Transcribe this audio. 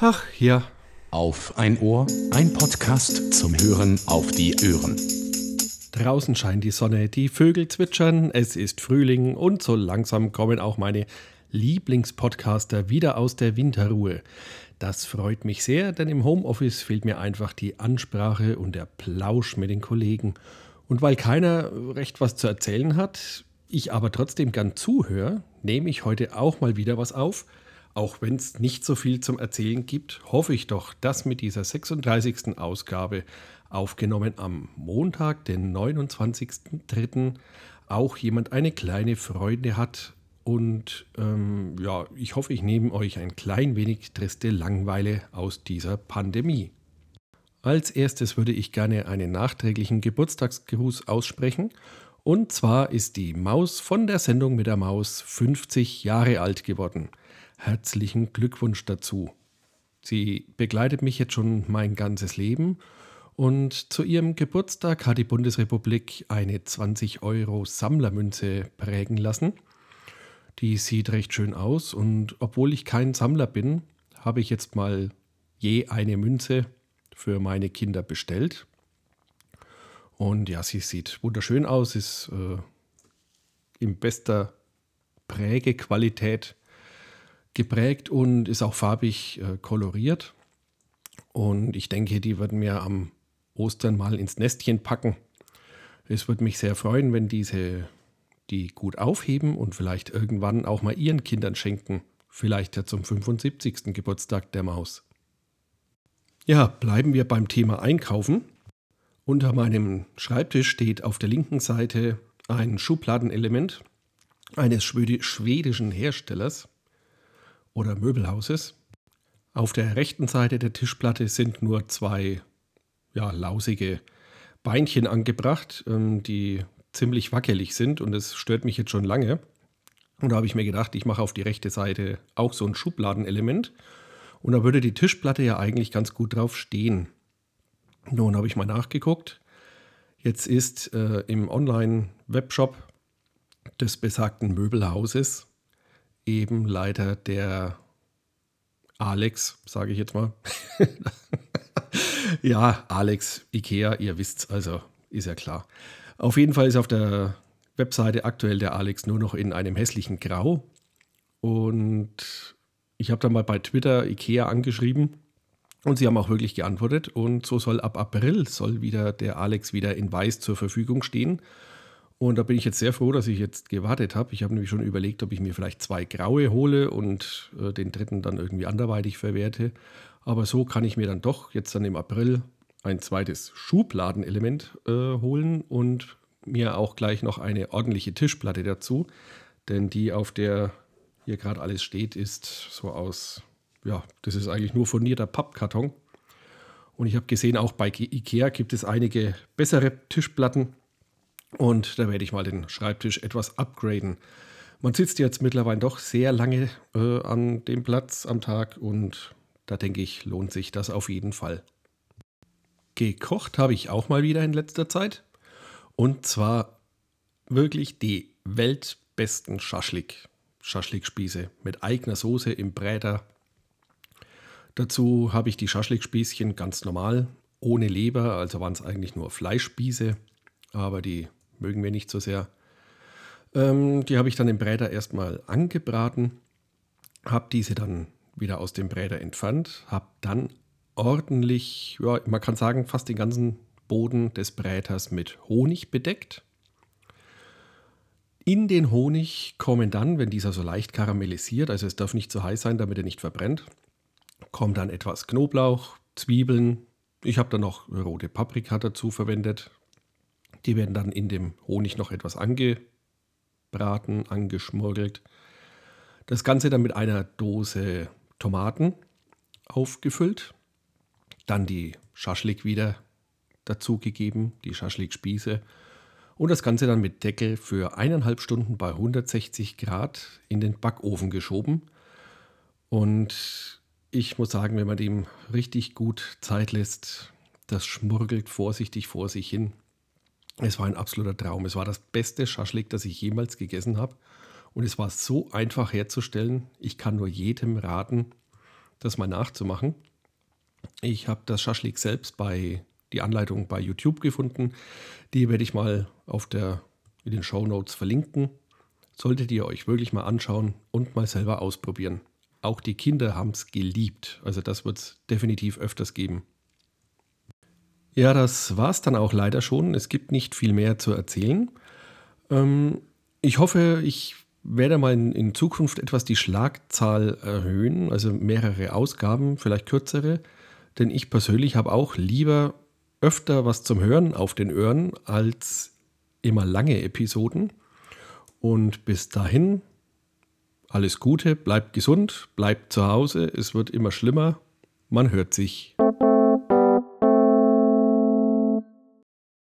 Ach ja. Auf ein Ohr, ein Podcast zum Hören auf die Ohren. Draußen scheint die Sonne, die Vögel zwitschern, es ist Frühling und so langsam kommen auch meine Lieblingspodcaster wieder aus der Winterruhe. Das freut mich sehr, denn im Homeoffice fehlt mir einfach die Ansprache und der Plausch mit den Kollegen. Und weil keiner recht was zu erzählen hat, ich aber trotzdem gern zuhöre, nehme ich heute auch mal wieder was auf – auch wenn es nicht so viel zum Erzählen gibt, hoffe ich doch, dass mit dieser 36. Ausgabe, aufgenommen am Montag, den 29.03., auch jemand eine kleine Freude hat. Und ähm, ja, ich hoffe, ich nehme euch ein klein wenig triste Langweile aus dieser Pandemie. Als erstes würde ich gerne einen nachträglichen Geburtstagsgruß aussprechen. Und zwar ist die Maus von der Sendung mit der Maus 50 Jahre alt geworden herzlichen Glückwunsch dazu. Sie begleitet mich jetzt schon mein ganzes Leben und zu ihrem Geburtstag hat die Bundesrepublik eine 20 Euro Sammlermünze prägen lassen. Die sieht recht schön aus und obwohl ich kein Sammler bin, habe ich jetzt mal je eine Münze für meine Kinder bestellt. Und ja, sie sieht wunderschön aus, ist äh, in bester Prägequalität geprägt und ist auch farbig äh, koloriert. Und ich denke, die würden mir am Ostern mal ins Nestchen packen. Es würde mich sehr freuen, wenn diese die gut aufheben und vielleicht irgendwann auch mal ihren Kindern schenken. Vielleicht ja zum 75. Geburtstag der Maus. Ja, bleiben wir beim Thema Einkaufen. Unter meinem Schreibtisch steht auf der linken Seite ein Schubladenelement eines schwedischen Herstellers oder Möbelhauses. Auf der rechten Seite der Tischplatte sind nur zwei ja, lausige Beinchen angebracht, ähm, die ziemlich wackelig sind und es stört mich jetzt schon lange. Und da habe ich mir gedacht, ich mache auf die rechte Seite auch so ein Schubladenelement und da würde die Tischplatte ja eigentlich ganz gut drauf stehen. Nun habe ich mal nachgeguckt. Jetzt ist äh, im Online-Webshop des besagten Möbelhauses eben leider der Alex, sage ich jetzt mal. ja, Alex, Ikea, ihr wisst's, also ist ja klar. Auf jeden Fall ist auf der Webseite aktuell der Alex nur noch in einem hässlichen Grau. Und ich habe dann mal bei Twitter Ikea angeschrieben und sie haben auch wirklich geantwortet. Und so soll ab April soll wieder der Alex wieder in Weiß zur Verfügung stehen. Und da bin ich jetzt sehr froh, dass ich jetzt gewartet habe. Ich habe nämlich schon überlegt, ob ich mir vielleicht zwei graue hole und äh, den dritten dann irgendwie anderweitig verwerte. Aber so kann ich mir dann doch jetzt dann im April ein zweites Schubladenelement äh, holen und mir auch gleich noch eine ordentliche Tischplatte dazu. Denn die, auf der hier gerade alles steht, ist so aus, ja, das ist eigentlich nur furnierter Pappkarton. Und ich habe gesehen, auch bei IKEA gibt es einige bessere Tischplatten und da werde ich mal den Schreibtisch etwas upgraden. Man sitzt jetzt mittlerweile doch sehr lange äh, an dem Platz am Tag und da denke ich, lohnt sich das auf jeden Fall. Gekocht habe ich auch mal wieder in letzter Zeit. Und zwar wirklich die weltbesten Schaschlik. Schaschlikspieße mit eigener Soße im Bräter. Dazu habe ich die Schaschlikspießchen ganz normal, ohne Leber, also waren es eigentlich nur Fleischspieße, aber die mögen wir nicht so sehr. Ähm, die habe ich dann im Bräder erstmal angebraten, habe diese dann wieder aus dem Bräder entfernt, habe dann ordentlich, ja, man kann sagen, fast den ganzen Boden des Bräters mit Honig bedeckt. In den Honig kommen dann, wenn dieser so leicht karamellisiert, also es darf nicht zu heiß sein, damit er nicht verbrennt, kommt dann etwas Knoblauch, Zwiebeln. Ich habe dann noch rote Paprika dazu verwendet, die werden dann in dem Honig noch etwas angebraten, angeschmorgelt. Das Ganze dann mit einer Dose Tomaten aufgefüllt. Dann die Schaschlik wieder dazugegeben, die Schaschlik-Spieße. Und das Ganze dann mit Deckel für eineinhalb Stunden bei 160 Grad in den Backofen geschoben. Und ich muss sagen, wenn man dem richtig gut Zeit lässt, das schmurgelt vorsichtig vor sich hin. Es war ein absoluter Traum. Es war das beste Schaschlik, das ich jemals gegessen habe. Und es war so einfach herzustellen. Ich kann nur jedem raten, das mal nachzumachen. Ich habe das Schaschlik selbst bei die Anleitung bei YouTube gefunden. Die werde ich mal auf der, in den Show Notes verlinken. Solltet ihr euch wirklich mal anschauen und mal selber ausprobieren. Auch die Kinder haben es geliebt. Also das wird es definitiv öfters geben. Ja, das war es dann auch leider schon. Es gibt nicht viel mehr zu erzählen. Ähm, ich hoffe, ich werde mal in, in, Zukunft etwas die Schlagzahl erhöhen, also mehrere Ausgaben, vielleicht kürzere. Denn ich persönlich habe auch lieber öfter was zum Hören auf den Ohren als immer lange Episoden. Und bis dahin, alles Gute, bleibt gesund, bleibt zu Hause, es wird immer schlimmer. Man hört sich.